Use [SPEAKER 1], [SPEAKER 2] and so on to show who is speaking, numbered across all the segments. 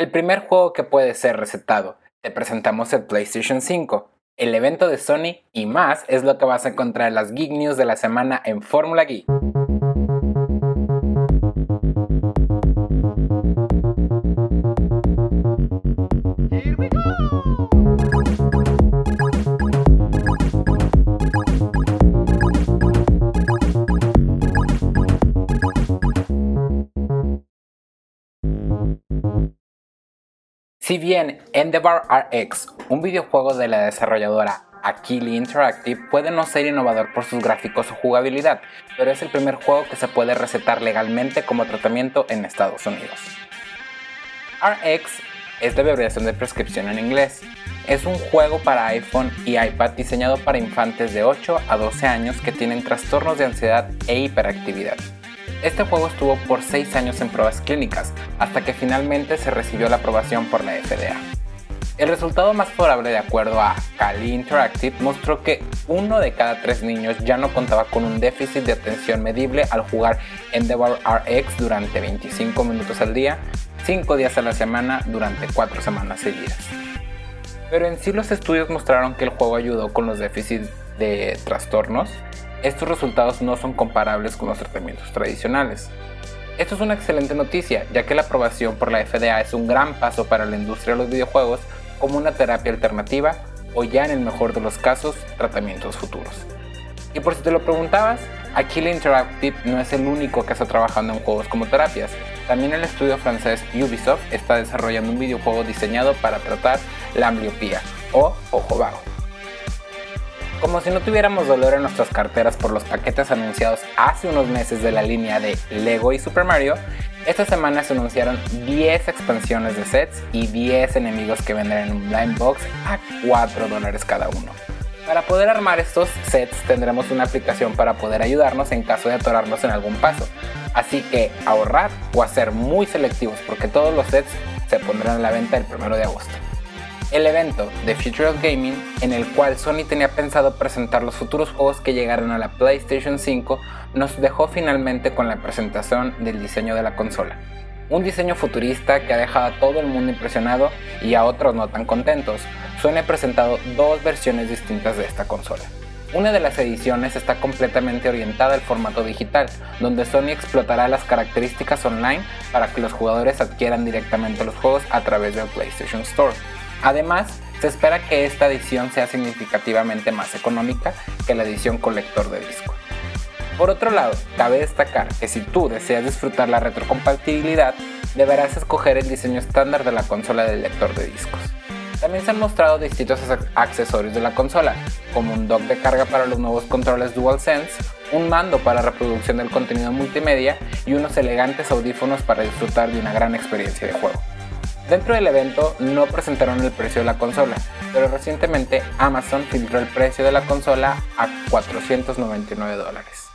[SPEAKER 1] El primer juego que puede ser recetado, te presentamos el PlayStation 5, el evento de Sony y más es lo que vas a encontrar en las Geek News de la semana en Fórmula Geek. Si bien Endeavor RX, un videojuego de la desarrolladora Aquili Interactive, puede no ser innovador por sus gráficos o jugabilidad, pero es el primer juego que se puede recetar legalmente como tratamiento en Estados Unidos. RX es la abreviación de prescripción en inglés. Es un juego para iPhone y iPad diseñado para infantes de 8 a 12 años que tienen trastornos de ansiedad e hiperactividad. Este juego estuvo por 6 años en pruebas clínicas, hasta que finalmente se recibió la aprobación por la FDA. El resultado más favorable de acuerdo a Kali Interactive mostró que uno de cada tres niños ya no contaba con un déficit de atención medible al jugar Endeavor RX durante 25 minutos al día, 5 días a la semana durante 4 semanas seguidas. Pero en sí los estudios mostraron que el juego ayudó con los déficits de trastornos, estos resultados no son comparables con los tratamientos tradicionales. Esto es una excelente noticia, ya que la aprobación por la FDA es un gran paso para la industria de los videojuegos como una terapia alternativa o ya en el mejor de los casos, tratamientos futuros. Y por si te lo preguntabas, aquí la Interactive no es el único que está trabajando en juegos como terapias. También el estudio francés Ubisoft está desarrollando un videojuego diseñado para tratar la ambliopía o ojo vago. Como si no tuviéramos dolor en nuestras carteras por los paquetes anunciados hace unos meses de la línea de Lego y Super Mario, esta semana se anunciaron 10 expansiones de sets y 10 enemigos que vendrán en un blind box a 4 dólares cada uno. Para poder armar estos sets tendremos una aplicación para poder ayudarnos en caso de atorarnos en algún paso. Así que ahorrar o hacer muy selectivos porque todos los sets se pondrán a la venta el 1 de agosto. El evento The Future of Gaming, en el cual Sony tenía pensado presentar los futuros juegos que llegaran a la PlayStation 5, nos dejó finalmente con la presentación del diseño de la consola. Un diseño futurista que ha dejado a todo el mundo impresionado y a otros no tan contentos. Sony ha presentado dos versiones distintas de esta consola. Una de las ediciones está completamente orientada al formato digital, donde Sony explotará las características online para que los jugadores adquieran directamente los juegos a través del PlayStation Store. Además, se espera que esta edición sea significativamente más económica que la edición colector de disco. Por otro lado, cabe destacar que si tú deseas disfrutar la retrocompatibilidad, deberás escoger el diseño estándar de la consola del lector de discos. También se han mostrado distintos accesorios de la consola, como un dock de carga para los nuevos controles DualSense, un mando para reproducción del contenido multimedia y unos elegantes audífonos para disfrutar de una gran experiencia de juego. Dentro del evento no presentaron el precio de la consola, pero recientemente Amazon filtró el precio de la consola a 499 dólares.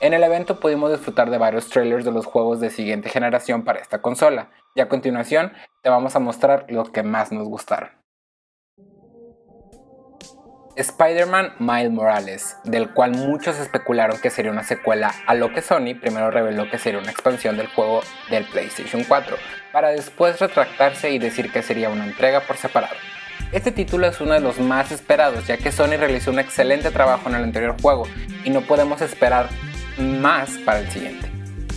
[SPEAKER 1] En el evento pudimos disfrutar de varios trailers de los juegos de siguiente generación para esta consola, y a continuación te vamos a mostrar los que más nos gustaron. Spider-Man Miles Morales, del cual muchos especularon que sería una secuela, a lo que Sony primero reveló que sería una expansión del juego del PlayStation 4, para después retractarse y decir que sería una entrega por separado. Este título es uno de los más esperados, ya que Sony realizó un excelente trabajo en el anterior juego y no podemos esperar más para el siguiente.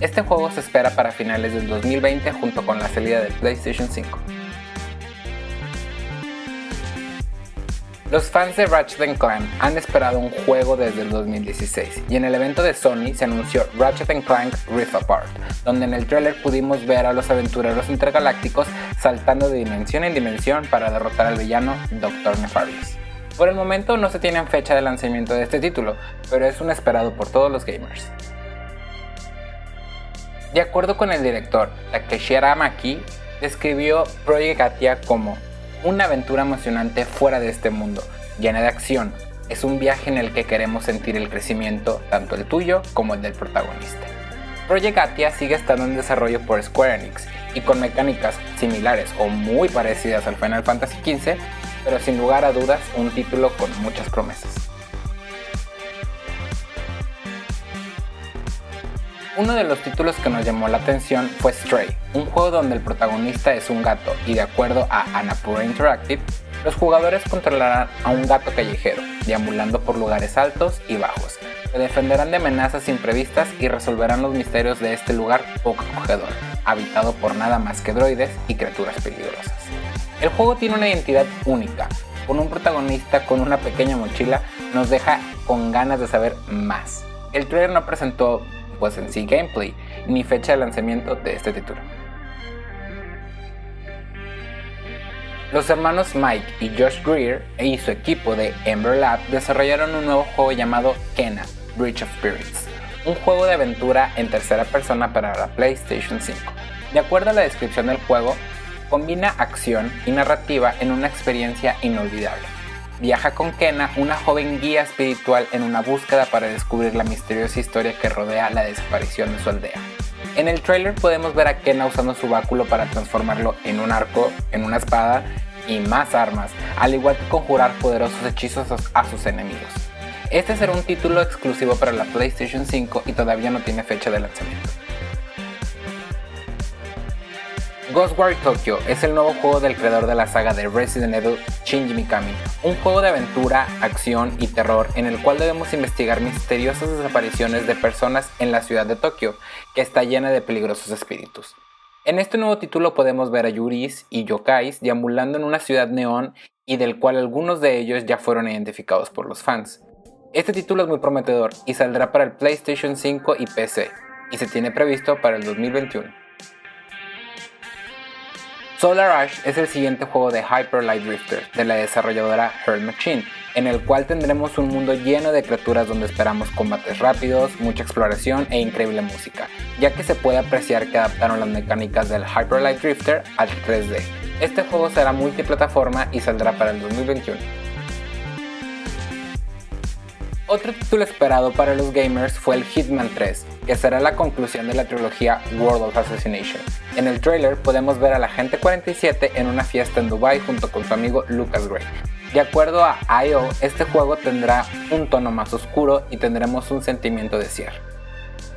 [SPEAKER 1] Este juego se espera para finales del 2020 junto con la salida del PlayStation 5. Los fans de Ratchet Clank han esperado un juego desde el 2016 y en el evento de Sony se anunció Ratchet Clank Rift Apart, donde en el trailer pudimos ver a los aventureros intergalácticos saltando de dimensión en dimensión para derrotar al villano Dr. Nefarious. Por el momento no se tiene fecha de lanzamiento de este título, pero es un esperado por todos los gamers. De acuerdo con el director Takeshi Aramaki, describió Project Atia como una aventura emocionante fuera de este mundo, llena de acción. Es un viaje en el que queremos sentir el crecimiento, tanto el tuyo como el del protagonista. Project Atia sigue estando en desarrollo por Square Enix y con mecánicas similares o muy parecidas al Final Fantasy XV, pero sin lugar a dudas un título con muchas promesas. Uno de los títulos que nos llamó la atención fue Stray, un juego donde el protagonista es un gato y de acuerdo a Annapurna Interactive, los jugadores controlarán a un gato callejero, deambulando por lugares altos y bajos. Se defenderán de amenazas imprevistas y resolverán los misterios de este lugar poco acogedor, habitado por nada más que droides y criaturas peligrosas. El juego tiene una identidad única, con un protagonista con una pequeña mochila nos deja con ganas de saber más. El trailer no presentó pues en sí gameplay ni fecha de lanzamiento de este título. Los hermanos Mike y Josh Greer y su equipo de Ember Lab desarrollaron un nuevo juego llamado Kena, Bridge of Spirits, un juego de aventura en tercera persona para la PlayStation 5. De acuerdo a la descripción del juego, combina acción y narrativa en una experiencia inolvidable viaja con Kena, una joven guía espiritual en una búsqueda para descubrir la misteriosa historia que rodea la desaparición de su aldea. En el trailer podemos ver a Kena usando su báculo para transformarlo en un arco, en una espada y más armas, al igual que conjurar poderosos hechizos a sus enemigos. Este será un título exclusivo para la PlayStation 5 y todavía no tiene fecha de lanzamiento. Ghostwire Tokyo es el nuevo juego del creador de la saga de Resident Evil, Shinji Mikami, un juego de aventura, acción y terror en el cual debemos investigar misteriosas desapariciones de personas en la ciudad de Tokio, que está llena de peligrosos espíritus. En este nuevo título podemos ver a yuris y yokais deambulando en una ciudad neón y del cual algunos de ellos ya fueron identificados por los fans. Este título es muy prometedor y saldrá para el PlayStation 5 y PC, y se tiene previsto para el 2021. Solar Ash es el siguiente juego de Hyper Light Drifter de la desarrolladora Hurl Machine, en el cual tendremos un mundo lleno de criaturas donde esperamos combates rápidos, mucha exploración e increíble música, ya que se puede apreciar que adaptaron las mecánicas del Hyper Light Drifter al 3D. Este juego será multiplataforma y saldrá para el 2021. Otro título esperado para los gamers fue el Hitman 3, que será la conclusión de la trilogía World of Assassination. En el trailer podemos ver a la gente 47 en una fiesta en Dubai junto con su amigo Lucas Gray. De acuerdo a IO, este juego tendrá un tono más oscuro y tendremos un sentimiento de cierre.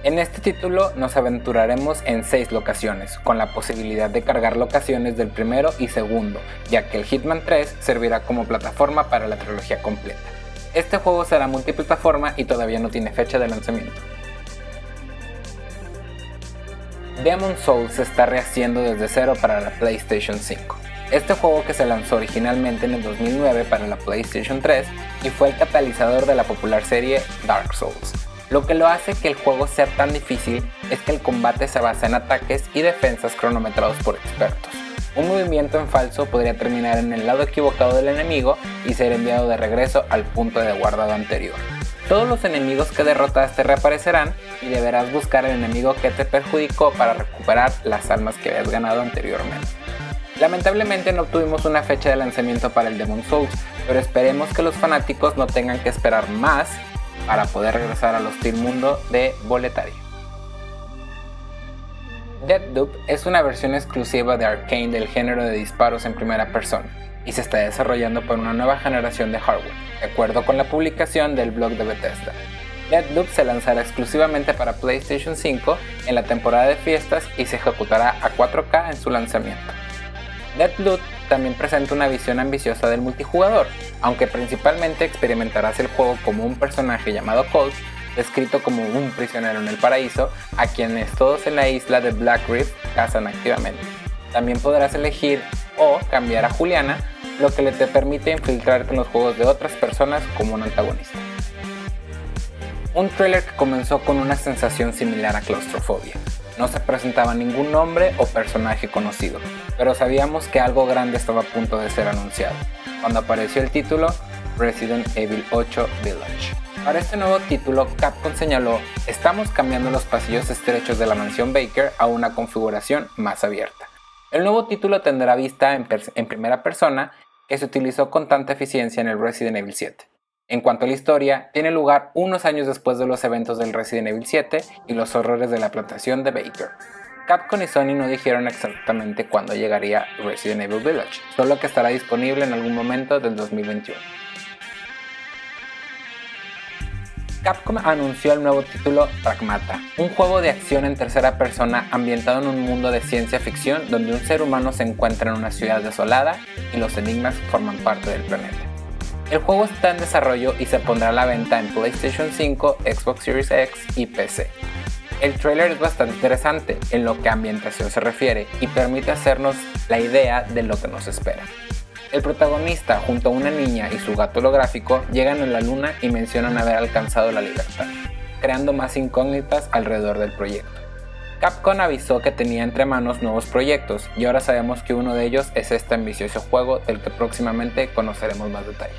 [SPEAKER 1] En este título nos aventuraremos en 6 locaciones, con la posibilidad de cargar locaciones del primero y segundo, ya que el Hitman 3 servirá como plataforma para la trilogía completa. Este juego será multiplataforma y todavía no tiene fecha de lanzamiento. Demon Souls se está rehaciendo desde cero para la PlayStation 5. Este juego que se lanzó originalmente en el 2009 para la PlayStation 3 y fue el catalizador de la popular serie Dark Souls. Lo que lo hace que el juego sea tan difícil es que el combate se basa en ataques y defensas cronometrados por expertos. Un movimiento en falso podría terminar en el lado equivocado del enemigo y ser enviado de regreso al punto de guardado anterior. Todos los enemigos que derrotaste reaparecerán y deberás buscar el enemigo que te perjudicó para recuperar las almas que habías ganado anteriormente. Lamentablemente no tuvimos una fecha de lanzamiento para el Demon Souls, pero esperemos que los fanáticos no tengan que esperar más para poder regresar al hostil mundo de Boletaria. Deathloop es una versión exclusiva de Arkane del género de disparos en primera persona y se está desarrollando por una nueva generación de hardware, de acuerdo con la publicación del blog de Bethesda. Deadloop se lanzará exclusivamente para PlayStation 5 en la temporada de fiestas y se ejecutará a 4K en su lanzamiento. Deadloop también presenta una visión ambiciosa del multijugador, aunque principalmente experimentarás el juego como un personaje llamado Colt, descrito como un prisionero en el paraíso, a quienes todos en la isla de Black Reef cazan activamente. También podrás elegir o cambiar a Juliana, lo que le te permite infiltrarte en los juegos de otras personas como un antagonista. Un trailer que comenzó con una sensación similar a claustrofobia. No se presentaba ningún nombre o personaje conocido, pero sabíamos que algo grande estaba a punto de ser anunciado, cuando apareció el título Resident Evil 8 Village. Para este nuevo título, Capcom señaló, estamos cambiando los pasillos estrechos de la mansión Baker a una configuración más abierta. El nuevo título tendrá vista en, en primera persona que se utilizó con tanta eficiencia en el Resident Evil 7. En cuanto a la historia, tiene lugar unos años después de los eventos del Resident Evil 7 y los horrores de la plantación de Baker. Capcom y Sony no dijeron exactamente cuándo llegaría Resident Evil Village, solo que estará disponible en algún momento del 2021. Capcom anunció el nuevo título Pragmata, un juego de acción en tercera persona ambientado en un mundo de ciencia ficción donde un ser humano se encuentra en una ciudad desolada y los enigmas forman parte del planeta. El juego está en desarrollo y se pondrá a la venta en PlayStation 5, Xbox Series X y PC. El trailer es bastante interesante en lo que a ambientación se refiere y permite hacernos la idea de lo que nos espera. El protagonista, junto a una niña y su gato holográfico, llegan a la luna y mencionan haber alcanzado la libertad, creando más incógnitas alrededor del proyecto. Capcom avisó que tenía entre manos nuevos proyectos y ahora sabemos que uno de ellos es este ambicioso juego del que próximamente conoceremos más detalle.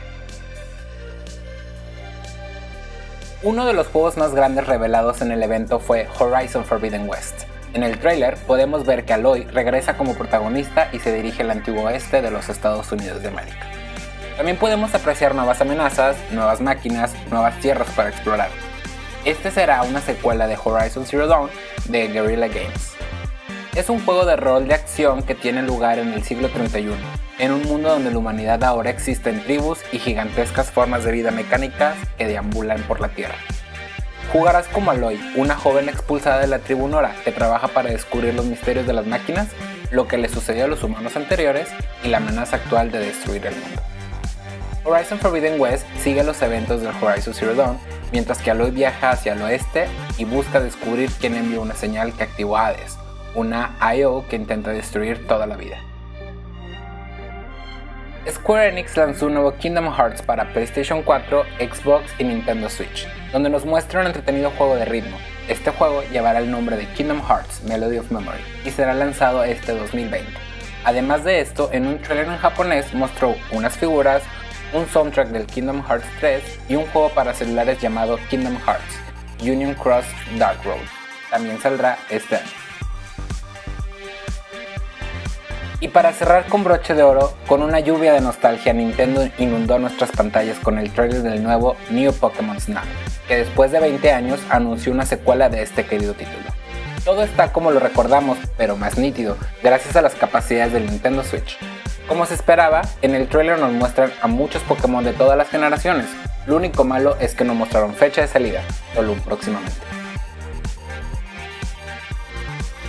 [SPEAKER 1] Uno de los juegos más grandes revelados en el evento fue Horizon Forbidden West, en el tráiler podemos ver que Aloy regresa como protagonista y se dirige al antiguo oeste de los Estados Unidos de América. También podemos apreciar nuevas amenazas, nuevas máquinas, nuevas tierras para explorar. Este será una secuela de Horizon Zero Dawn de Guerrilla Games. Es un juego de rol de acción que tiene lugar en el siglo 31, en un mundo donde la humanidad ahora existe en tribus y gigantescas formas de vida mecánicas que deambulan por la Tierra. Jugarás como Aloy, una joven expulsada de la tribu Nora que trabaja para descubrir los misterios de las máquinas, lo que le sucedió a los humanos anteriores y la amenaza actual de destruir el mundo. Horizon Forbidden West sigue los eventos del Horizon Zero Dawn, mientras que Aloy viaja hacia el oeste y busca descubrir quién envió una señal que activó Hades, una IO que intenta destruir toda la vida. Square Enix lanzó un nuevo Kingdom Hearts para PlayStation 4, Xbox y Nintendo Switch, donde nos muestra un entretenido juego de ritmo. Este juego llevará el nombre de Kingdom Hearts Melody of Memory y será lanzado este 2020. Además de esto, en un trailer en japonés mostró unas figuras, un soundtrack del Kingdom Hearts 3 y un juego para celulares llamado Kingdom Hearts Union Cross Dark Road. También saldrá este año. Y para cerrar con broche de oro, con una lluvia de nostalgia, Nintendo inundó nuestras pantallas con el trailer del nuevo New Pokémon Snap, que después de 20 años anunció una secuela de este querido título. Todo está como lo recordamos, pero más nítido, gracias a las capacidades del Nintendo Switch. Como se esperaba, en el trailer nos muestran a muchos Pokémon de todas las generaciones. Lo único malo es que no mostraron fecha de salida, solo un próximamente.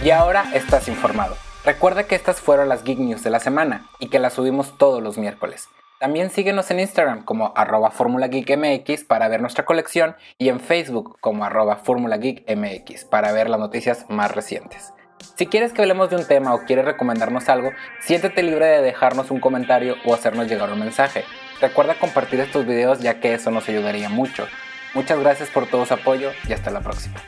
[SPEAKER 1] Y ahora estás informado. Recuerda que estas fueron las Geek News de la semana y que las subimos todos los miércoles. También síguenos en Instagram como arroba MX para ver nuestra colección y en Facebook como arroba MX para ver las noticias más recientes. Si quieres que hablemos de un tema o quieres recomendarnos algo, siéntete libre de dejarnos un comentario o hacernos llegar un mensaje. Recuerda compartir estos videos ya que eso nos ayudaría mucho. Muchas gracias por todo su apoyo y hasta la próxima.